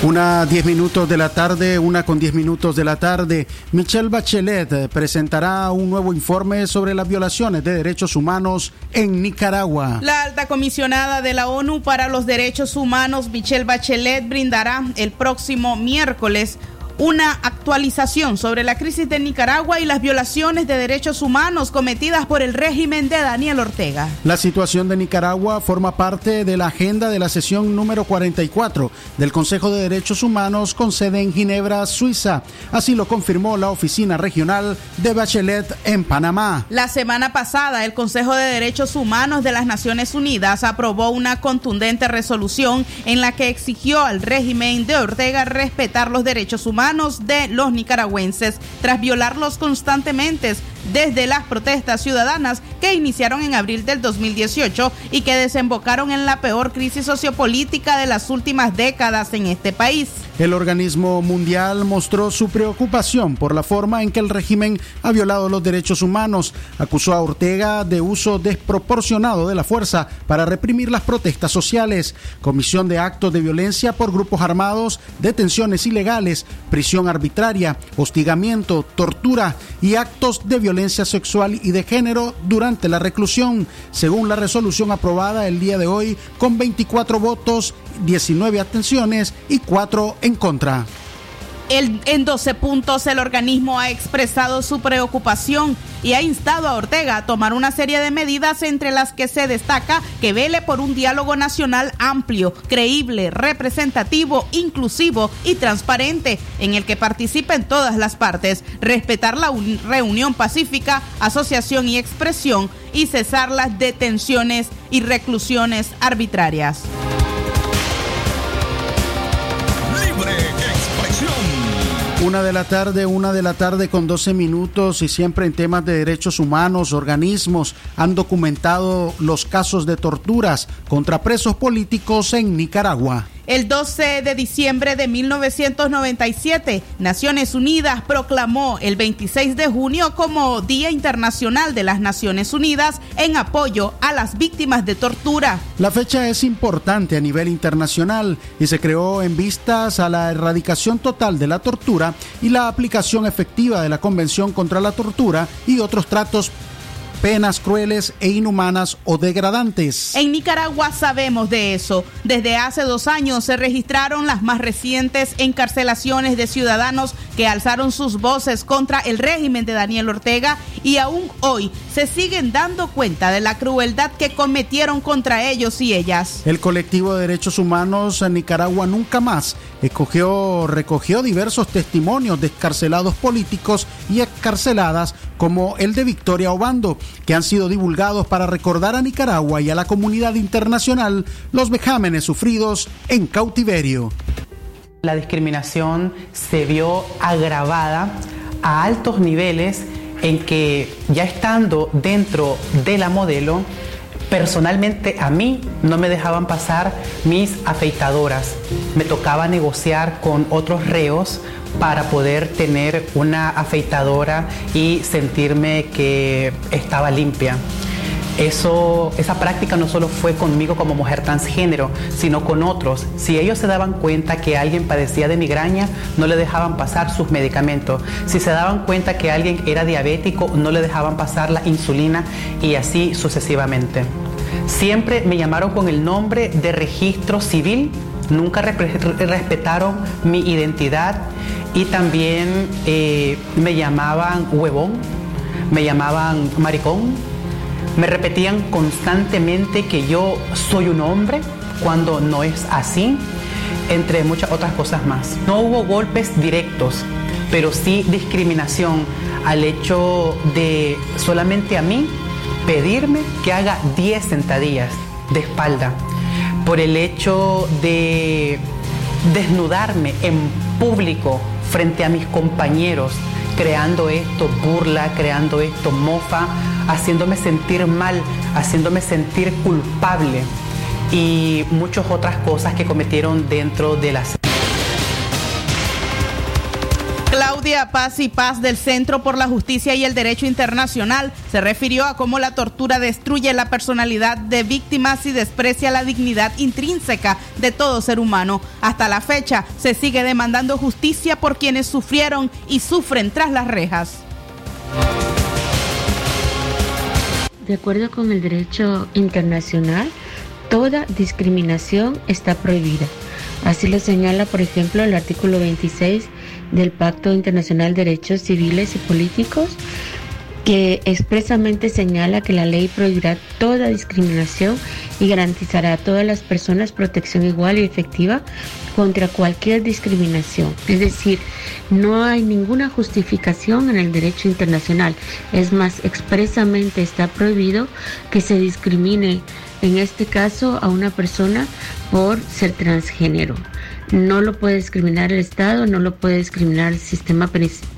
Speaker 3: Una 10 minutos de la tarde, una con 10 minutos de la tarde. Michelle Bachelet eh, presentará un nuevo informe sobre las violaciones de derechos humanos en Nicaragua.
Speaker 1: La alta comisionada de la ONU para los Derechos Humanos, Michelle Bachelet, brindará el próximo miércoles una actualización sobre la crisis de Nicaragua y las violaciones de derechos humanos cometidas por el régimen de Daniel Ortega.
Speaker 3: La situación de Nicaragua forma parte de la agenda de la sesión número 44 del Consejo de Derechos Humanos con sede en Ginebra, Suiza. Así lo confirmó la oficina regional de Bachelet en Panamá.
Speaker 1: La semana pasada, el Consejo de Derechos Humanos de las Naciones Unidas aprobó una contundente resolución en la que exigió al régimen de Ortega respetar los derechos humanos de los nicaragüenses tras violarlos constantemente desde las protestas ciudadanas que iniciaron en abril del 2018 y que desembocaron en la peor crisis sociopolítica de las últimas décadas en este país.
Speaker 3: El organismo mundial mostró su preocupación por la forma en que el régimen ha violado los derechos humanos. Acusó a Ortega de uso desproporcionado de la fuerza para reprimir las protestas sociales, comisión de actos de violencia por grupos armados, detenciones ilegales, prisión arbitraria, hostigamiento, tortura y actos de violencia sexual y de género durante la reclusión, según la resolución aprobada el día de hoy con 24 votos, 19 atenciones y 4 en contra.
Speaker 1: En 12 puntos el organismo ha expresado su preocupación y ha instado a Ortega a tomar una serie de medidas entre las que se destaca que vele por un diálogo nacional amplio, creíble, representativo, inclusivo y transparente en el que participen todas las partes, respetar la reunión pacífica, asociación y expresión y cesar las detenciones y reclusiones arbitrarias.
Speaker 3: Una de la tarde, una de la tarde con 12 minutos y siempre en temas de derechos humanos, organismos han documentado los casos de torturas contra presos políticos en Nicaragua.
Speaker 1: El 12 de diciembre de 1997, Naciones Unidas proclamó el 26 de junio como Día Internacional de las Naciones Unidas en apoyo a las víctimas de tortura.
Speaker 3: La fecha es importante a nivel internacional y se creó en vistas a la erradicación total de la tortura y la aplicación efectiva de la Convención contra la Tortura y otros tratos penas crueles e inhumanas o degradantes.
Speaker 1: En Nicaragua sabemos de eso. Desde hace dos años se registraron las más recientes encarcelaciones de ciudadanos que alzaron sus voces contra el régimen de Daniel Ortega y aún hoy se siguen dando cuenta de la crueldad que cometieron contra ellos y ellas.
Speaker 3: El colectivo de derechos humanos en Nicaragua nunca más escogió, recogió diversos testimonios de escarcelados políticos y excarceladas como el de Victoria Obando, que han sido divulgados para recordar a Nicaragua y a la comunidad internacional los vejámenes sufridos en cautiverio.
Speaker 22: La discriminación se vio agravada a altos niveles en que ya estando dentro de la modelo, personalmente a mí no me dejaban pasar mis afeitadoras. Me tocaba negociar con otros reos para poder tener una afeitadora y sentirme que estaba limpia. Eso, esa práctica no solo fue conmigo como mujer transgénero, sino con otros. Si ellos se daban cuenta que alguien padecía de migraña, no le dejaban pasar sus medicamentos. Si se daban cuenta que alguien era diabético, no le dejaban pasar la insulina y así sucesivamente. Siempre me llamaron con el nombre de registro civil, nunca respetaron mi identidad y también eh, me llamaban huevón, me llamaban maricón, me repetían constantemente que yo soy un hombre cuando no es así, entre muchas otras cosas más. No hubo golpes directos, pero sí discriminación al hecho de solamente a mí pedirme que haga 10 sentadillas de espalda por el hecho de desnudarme en público frente a mis compañeros, creando esto burla, creando esto mofa, haciéndome sentir mal, haciéndome sentir culpable y muchas otras cosas que cometieron dentro de la
Speaker 1: Claudia Paz y Paz del Centro por la Justicia y el Derecho Internacional se refirió a cómo la tortura destruye la personalidad de víctimas y desprecia la dignidad intrínseca de todo ser humano. Hasta la fecha se sigue demandando justicia por quienes sufrieron y sufren tras las rejas.
Speaker 23: De acuerdo con el derecho internacional, toda discriminación está prohibida. Así lo señala, por ejemplo, el artículo 26 del Pacto Internacional de Derechos Civiles y Políticos que expresamente señala que la ley prohibirá toda discriminación y garantizará a todas las personas protección igual y efectiva contra cualquier discriminación. Es decir, no hay ninguna justificación en el derecho internacional. Es más, expresamente está prohibido que se discrimine, en este caso, a una persona por ser transgénero. No lo puede discriminar el Estado, no lo puede discriminar el sistema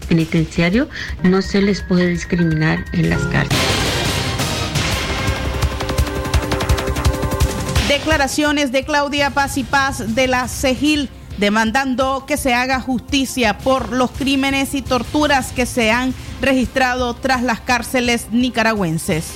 Speaker 23: penitenciario, no se les puede discriminar en las cárceles.
Speaker 1: Declaraciones de Claudia Paz y Paz de la CEGIL demandando que se haga justicia por los crímenes y torturas que se han registrado tras las cárceles nicaragüenses.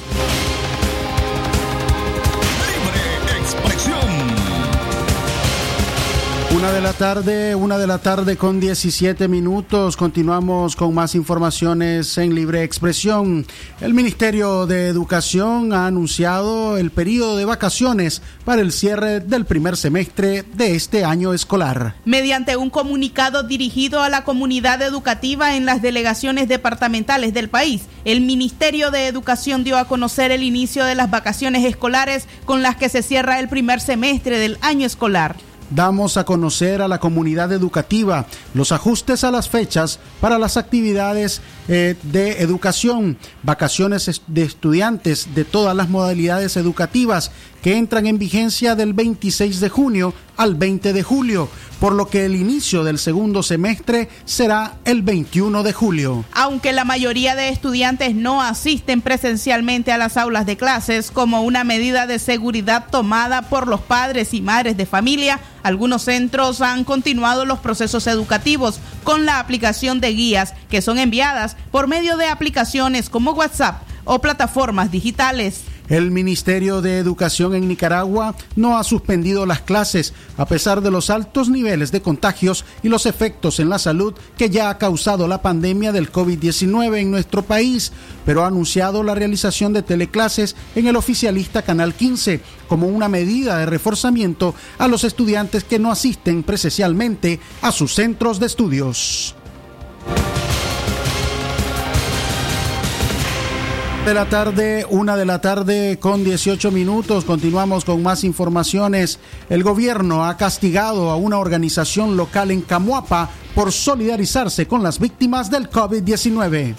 Speaker 3: Una de la tarde, una de la tarde con 17 minutos. Continuamos con más informaciones en Libre Expresión. El Ministerio de Educación ha anunciado el periodo de vacaciones para el cierre del primer semestre de este año escolar.
Speaker 1: Mediante un comunicado dirigido a la comunidad educativa en las delegaciones departamentales del país, el Ministerio de Educación dio a conocer el inicio de las vacaciones escolares con las que se cierra el primer semestre del año escolar
Speaker 3: damos a conocer a la comunidad educativa los ajustes a las fechas para las actividades eh, de educación, vacaciones de estudiantes de todas las modalidades educativas que entran en vigencia del 26 de junio al 20 de julio, por lo que el inicio del segundo semestre será el 21 de julio.
Speaker 1: Aunque la mayoría de estudiantes no asisten presencialmente a las aulas de clases como una medida de seguridad tomada por los padres y madres de familia, algunos centros han continuado los procesos educativos con la aplicación de guías que son enviadas por medio de aplicaciones como WhatsApp o plataformas digitales.
Speaker 3: El Ministerio de Educación en Nicaragua no ha suspendido las clases a pesar de los altos niveles de contagios y los efectos en la salud que ya ha causado la pandemia del COVID-19 en nuestro país, pero ha anunciado la realización de teleclases en el oficialista Canal 15 como una medida de reforzamiento a los estudiantes que no asisten presencialmente a sus centros de estudios. De la tarde, una de la tarde con 18 minutos. Continuamos con más informaciones. El gobierno ha castigado a una organización local en Camuapa por solidarizarse con las víctimas del COVID-19.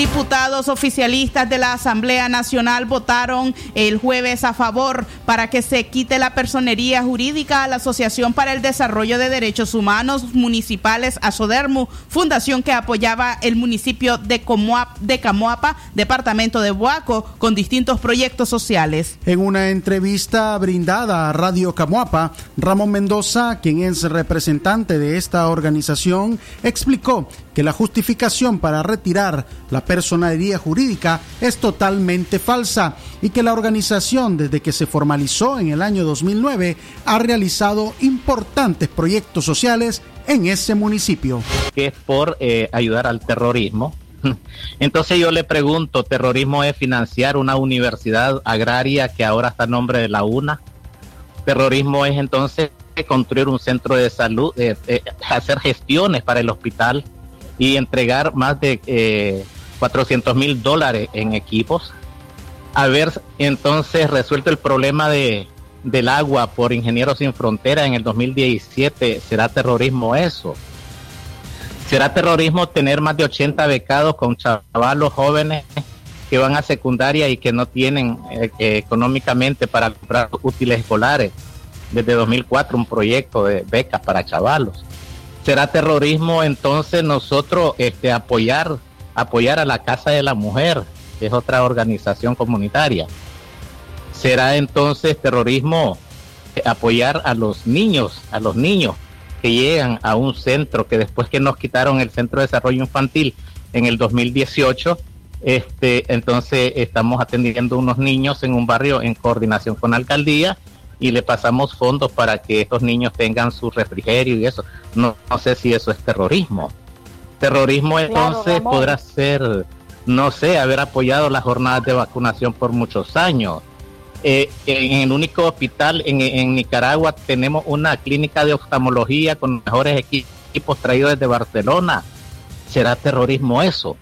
Speaker 1: Diputados oficialistas de la Asamblea Nacional votaron el jueves a favor para que se quite la personería jurídica a la Asociación para el Desarrollo de Derechos Humanos Municipales Asodermu, fundación que apoyaba el municipio de, de Camoapa, departamento de Boaco, con distintos proyectos sociales.
Speaker 3: En una entrevista brindada a Radio Camoapa, Ramón Mendoza, quien es representante de esta organización, explicó que la justificación para retirar la personalidad jurídica es totalmente falsa y que la organización desde que se formalizó en el año 2009 ha realizado importantes proyectos sociales en ese municipio.
Speaker 24: Que es por eh, ayudar al terrorismo. Entonces yo le pregunto, ¿terrorismo es financiar una universidad agraria que ahora está a nombre de la UNA? ¿Terrorismo es entonces construir un centro de salud, eh, eh, hacer gestiones para el hospital? y entregar más de 400 mil dólares en equipos. Haber entonces resuelto el problema de, del agua por Ingenieros Sin Frontera en el 2017, ¿será terrorismo eso? ¿Será terrorismo tener más de 80 becados con chavalos jóvenes que van a secundaria y que no tienen eh, económicamente para comprar útiles escolares? Desde 2004 un proyecto de becas para chavalos será terrorismo entonces nosotros este, apoyar, apoyar a la Casa de la Mujer, que es otra organización comunitaria. Será entonces terrorismo eh, apoyar a los niños, a los niños que llegan a un centro que después que nos quitaron el Centro de Desarrollo Infantil en el 2018, este, entonces estamos atendiendo unos niños en un barrio en coordinación con la alcaldía y le pasamos fondos para que estos niños tengan su refrigerio y eso. No, sé si eso es terrorismo. Terrorismo entonces podrá ser, no sé, haber apoyado las jornadas de vacunación por muchos años. Eh, en el único hospital en, en Nicaragua tenemos una clínica de oftalmología con mejores equipos traídos desde Barcelona. ¿Será terrorismo eso?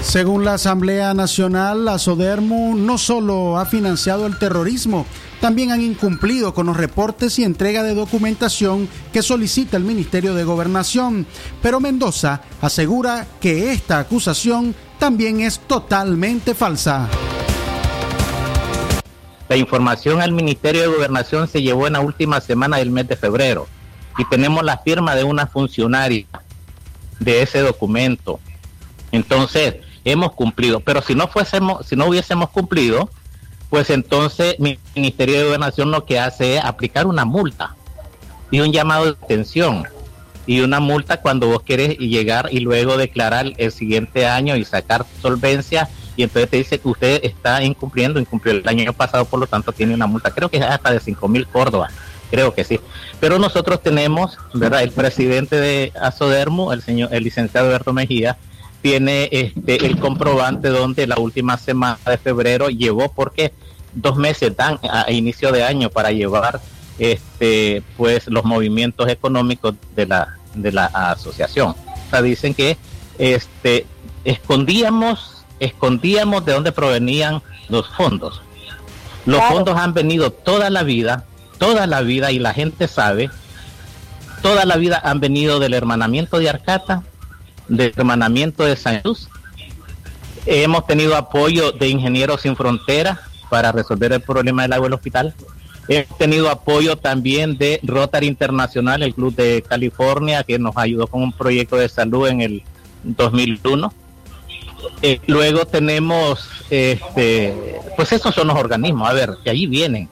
Speaker 3: Según la Asamblea Nacional, la SODERMU no solo ha financiado el terrorismo, también han incumplido con los reportes y entrega de documentación que solicita el Ministerio de Gobernación. Pero Mendoza asegura que esta acusación también es totalmente falsa.
Speaker 24: La información al Ministerio de Gobernación se llevó en la última semana del mes de febrero y tenemos la firma de una funcionaria de ese documento. Entonces, hemos cumplido, pero si no fuésemos, si no hubiésemos cumplido, pues entonces mi Ministerio de Gobernación lo que hace es aplicar una multa y un llamado de atención y una multa cuando vos querés llegar y luego declarar el siguiente año y sacar solvencia y entonces te dice que usted está incumpliendo, incumplió el año pasado, por lo tanto tiene una multa, creo que es hasta de 5 mil Córdoba, creo que sí. Pero nosotros tenemos, ¿verdad? El presidente de Asodermo, el señor, el licenciado Alberto Mejía, tiene este el comprobante donde la última semana de febrero llevó, porque dos meses dan a inicio de año para llevar este pues los movimientos económicos de la de la asociación. O sea, dicen que este escondíamos escondíamos de dónde provenían los fondos. Los fondos han venido toda la vida, toda la vida, y la gente sabe, toda la vida han venido del hermanamiento de Arcata, del hermanamiento de San Luz. Hemos tenido apoyo de Ingenieros Sin Fronteras para resolver el problema del agua del hospital. Hemos tenido apoyo también de Rotary Internacional, el Club de California, que nos ayudó con un proyecto de salud en el 2001 eh, luego tenemos, este, pues esos son los organismos, a ver, que allí vienen.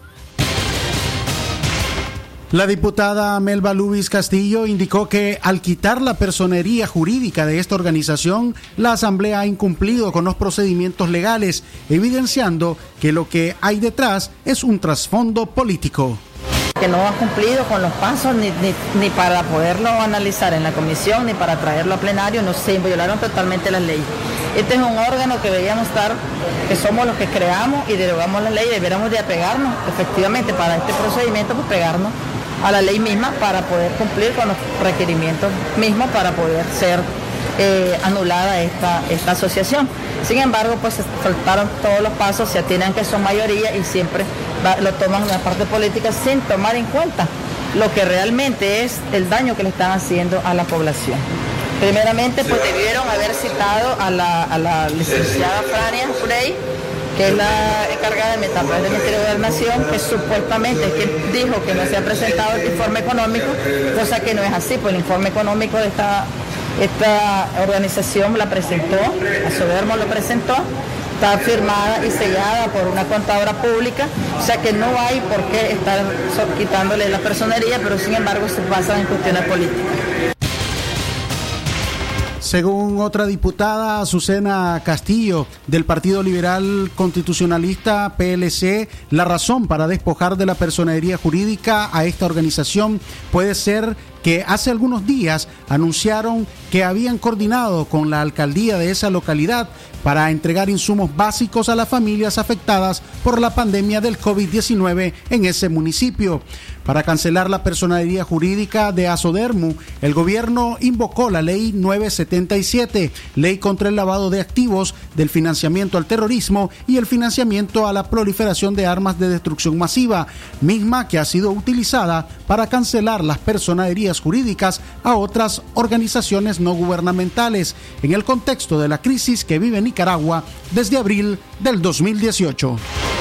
Speaker 3: La diputada Melba Lubis Castillo indicó que al quitar la personería jurídica de esta organización, la Asamblea ha incumplido con los procedimientos legales, evidenciando que lo que hay detrás es un trasfondo político
Speaker 25: que no ha cumplido con los pasos ni, ni, para poderlo analizar en la comisión ni para traerlo a plenario, no se violaron totalmente las leyes. Este es un órgano que deberíamos estar, que somos los que creamos y derogamos la ley, deberíamos de apegarnos efectivamente para este procedimiento, pues pegarnos a la ley misma para poder cumplir con los requerimientos mismos para poder ser eh, anulada esta, esta asociación. Sin embargo, pues se faltaron todos los pasos, se atienen que son mayoría y siempre lo toman en la parte política sin tomar en cuenta lo que realmente es el daño que le están haciendo a la población. Primeramente, pues debieron haber citado a la, licenciada Frania Frey, que es la encargada de metaplas del Ministerio de Nación, que supuestamente que dijo que no se ha presentado el informe económico, cosa que no es así, pues el informe económico de esta, esta organización la presentó, a Sobermo lo presentó, está firmada y sellada por una contadora pública, o sea que no hay por qué estar quitándole la personería, pero sin embargo se pasan en cuestiones políticas.
Speaker 3: Según otra diputada, Azucena Castillo, del Partido Liberal Constitucionalista PLC, la razón para despojar de la personería jurídica a esta organización puede ser que hace algunos días anunciaron que habían coordinado con la alcaldía de esa localidad para entregar insumos básicos a las familias afectadas por la pandemia del COVID-19 en ese municipio. Para cancelar la personalidad jurídica de Asodermu, el gobierno invocó la ley 977, ley contra el lavado de activos, del financiamiento al terrorismo y el financiamiento a la proliferación de armas de destrucción masiva, misma que ha sido utilizada para cancelar las personerías jurídicas a otras organizaciones no gubernamentales en el contexto de la crisis que vive Nicaragua desde abril del 2018.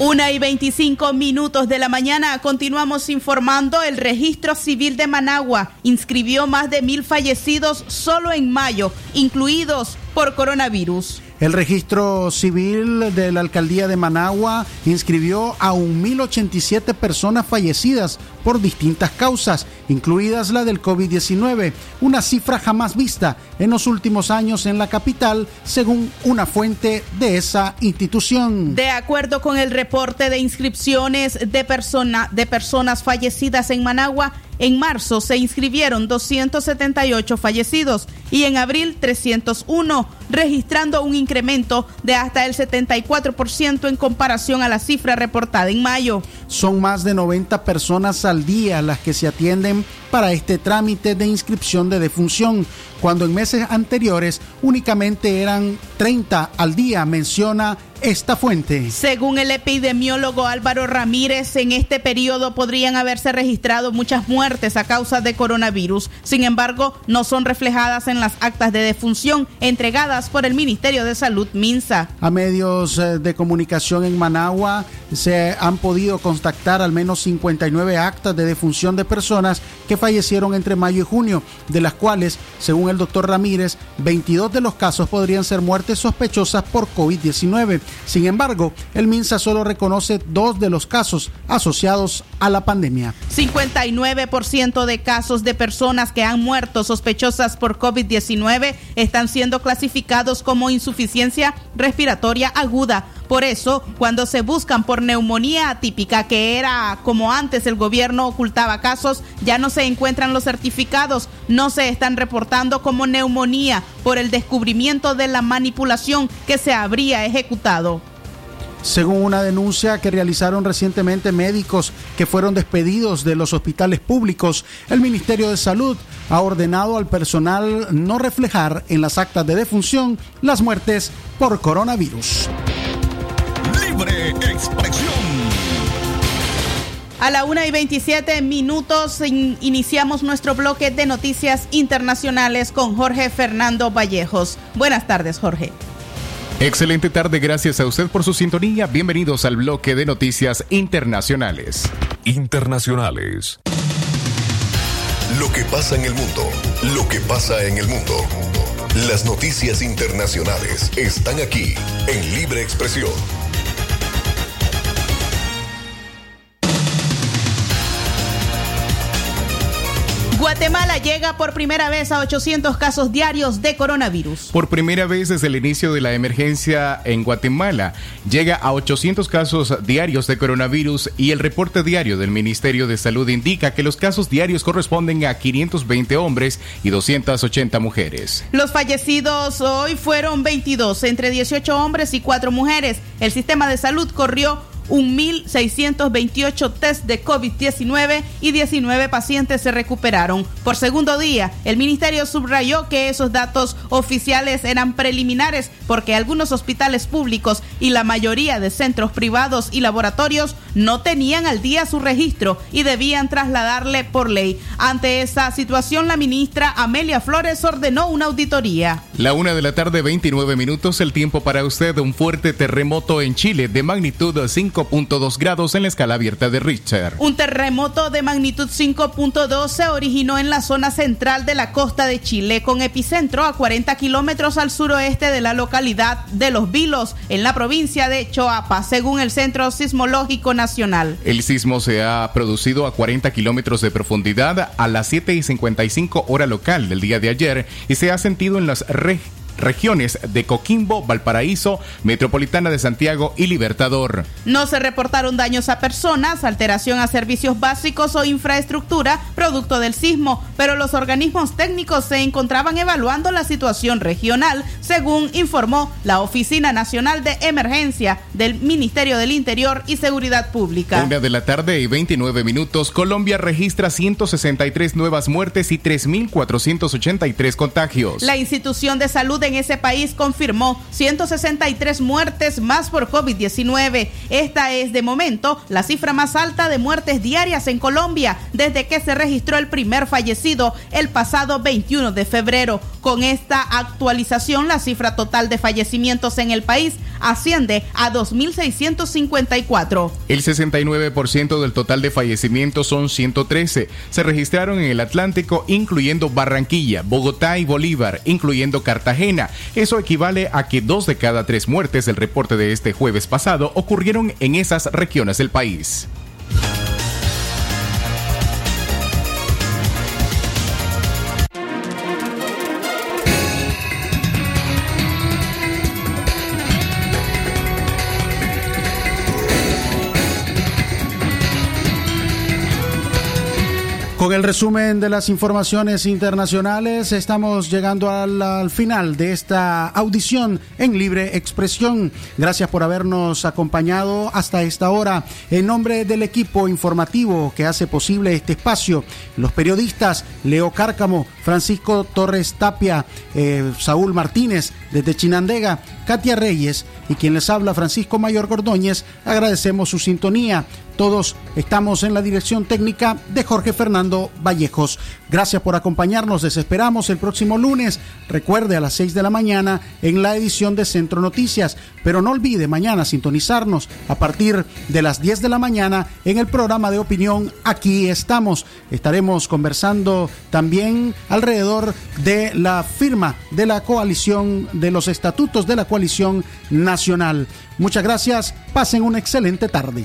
Speaker 1: Una y 25 minutos de la mañana continuamos informando. El registro civil de Managua inscribió más de mil fallecidos solo en mayo, incluidos por coronavirus.
Speaker 3: El registro civil de la alcaldía de Managua inscribió a 1.087 personas fallecidas por distintas causas, incluidas la del COVID-19, una cifra jamás vista en los últimos años en la capital, según una fuente de esa institución.
Speaker 1: De acuerdo con el reporte de inscripciones de, persona, de personas fallecidas en Managua, En marzo se inscribieron 278 fallecidos y en abril 301, registrando un incremento de hasta el 74% en comparación a la cifra reportada en mayo.
Speaker 3: Son más de 90 personas al día las que se atienden para este trámite de inscripción de defunción, cuando en meses anteriores únicamente eran 30 al día, menciona esta fuente.
Speaker 1: Según el epidemiólogo Álvaro Ramírez, en este periodo podrían haberse registrado muchas muertes a causa de coronavirus. Sin embargo, no son reflejadas en las actas de defunción entregadas por el Ministerio de Salud Minsa.
Speaker 3: A medios eh, de comunicación en Managua se han podido contactar al menos 59 actas de defunción de personas que fallecieron entre mayo y junio, de las cuales, según el doctor Ramírez, 22 de los casos podrían ser muertes sospechosas por COVID-19. Sin embargo, el MINSA solo reconoce dos de los casos asociados a la pandemia.
Speaker 1: 59% de casos de personas que han muerto sospechosas por COVID-19 están siendo clasificados como insuficiencia respiratoria aguda. Por eso, cuando se buscan por neumonía atípica, que era como antes el gobierno ocultaba casos, ya no se encuentran los certificados, no se están reportando como neumonía por el descubrimiento de la manipulación que se habría ejecutado.
Speaker 3: Según una denuncia que realizaron recientemente médicos que fueron despedidos de los hospitales públicos, el Ministerio de Salud ha ordenado al personal no reflejar en las actas de defunción las muertes por coronavirus.
Speaker 2: Libre expresión.
Speaker 1: A la una y 27 minutos in- iniciamos nuestro bloque de noticias internacionales con Jorge Fernando Vallejos. Buenas tardes, Jorge.
Speaker 5: Excelente tarde, gracias a usted por su sintonía. Bienvenidos al bloque de noticias internacionales.
Speaker 26: Internacionales. Lo que pasa en el mundo. Lo que pasa en el mundo. Las noticias internacionales están aquí en Libre Expresión.
Speaker 1: Guatemala llega por primera vez a 800 casos diarios de coronavirus.
Speaker 5: Por primera vez desde el inicio de la emergencia en Guatemala, llega a 800 casos diarios de coronavirus y el reporte diario del Ministerio de Salud indica que los casos diarios corresponden a 520 hombres y 280 mujeres.
Speaker 1: Los fallecidos hoy fueron 22, entre 18 hombres y 4 mujeres. El sistema de salud corrió 1.628 test de COVID-19 y 19 pacientes se recuperaron. Por segundo día, el ministerio subrayó que esos datos oficiales eran preliminares porque algunos hospitales públicos y la mayoría de centros privados y laboratorios no tenían al día su registro y debían trasladarle por ley. Ante esa situación, la ministra Amelia Flores ordenó una auditoría.
Speaker 5: La una de la tarde, 29 minutos, el tiempo para usted, un fuerte terremoto en Chile de magnitud 5.2 grados en la escala abierta de Richter.
Speaker 1: Un terremoto de magnitud 5.2 se originó en la zona central de la costa de Chile, con epicentro a 40 kilómetros al suroeste de la localidad de Los Vilos, en la provincia de Choapa, según el Centro Sismológico Nacional.
Speaker 5: El sismo se ha producido a 40 kilómetros de profundidad a las 7 y 55 hora local del día de ayer y se ha sentido en las re- regiones de Coquimbo, Valparaíso, Metropolitana de Santiago y Libertador.
Speaker 1: No se reportaron daños a personas, alteración a servicios básicos o infraestructura producto del sismo, pero los organismos técnicos se encontraban evaluando la situación regional, según informó la Oficina Nacional de Emergencia del Ministerio del Interior y Seguridad Pública.
Speaker 5: Una de la tarde y 29 minutos, Colombia registra 163 nuevas muertes y 3.483 contagios.
Speaker 1: La institución de salud en ese país confirmó 163 muertes más por COVID-19. Esta es de momento la cifra más alta de muertes diarias en Colombia desde que se registró el primer fallecido el pasado 21 de febrero. Con esta actualización, la cifra total de fallecimientos en el país asciende a 2.654.
Speaker 5: El 69% del total de fallecimientos son 113. Se registraron en el Atlántico, incluyendo Barranquilla, Bogotá y Bolívar, incluyendo Cartagena. Eso equivale a que dos de cada tres muertes del reporte de este jueves pasado ocurrieron en esas regiones del país.
Speaker 3: Con el resumen de las informaciones internacionales, estamos llegando al, al, final de esta audición en libre expresión. Gracias por habernos acompañado hasta esta hora. En nombre del equipo informativo que hace posible este espacio, los periodistas Leo Cárcamo, Francisco Torres Tapia, eh, Saúl Martínez desde Chinandega, Katia Reyes y quien les habla Francisco Mayor Gordóñez, agradecemos su sintonía. Todos estamos en la dirección técnica de Jorge Fernando Vallejos. Gracias por acompañarnos. Les esperamos el próximo lunes. Recuerde a las 6 de la mañana en la edición de Centro Noticias. Pero no olvide mañana sintonizarnos a partir de las 10 de la mañana en el programa de opinión Aquí estamos. Estaremos conversando también alrededor de la firma de la coalición, de los estatutos de la coalición nacional. Muchas gracias. Pasen una excelente tarde.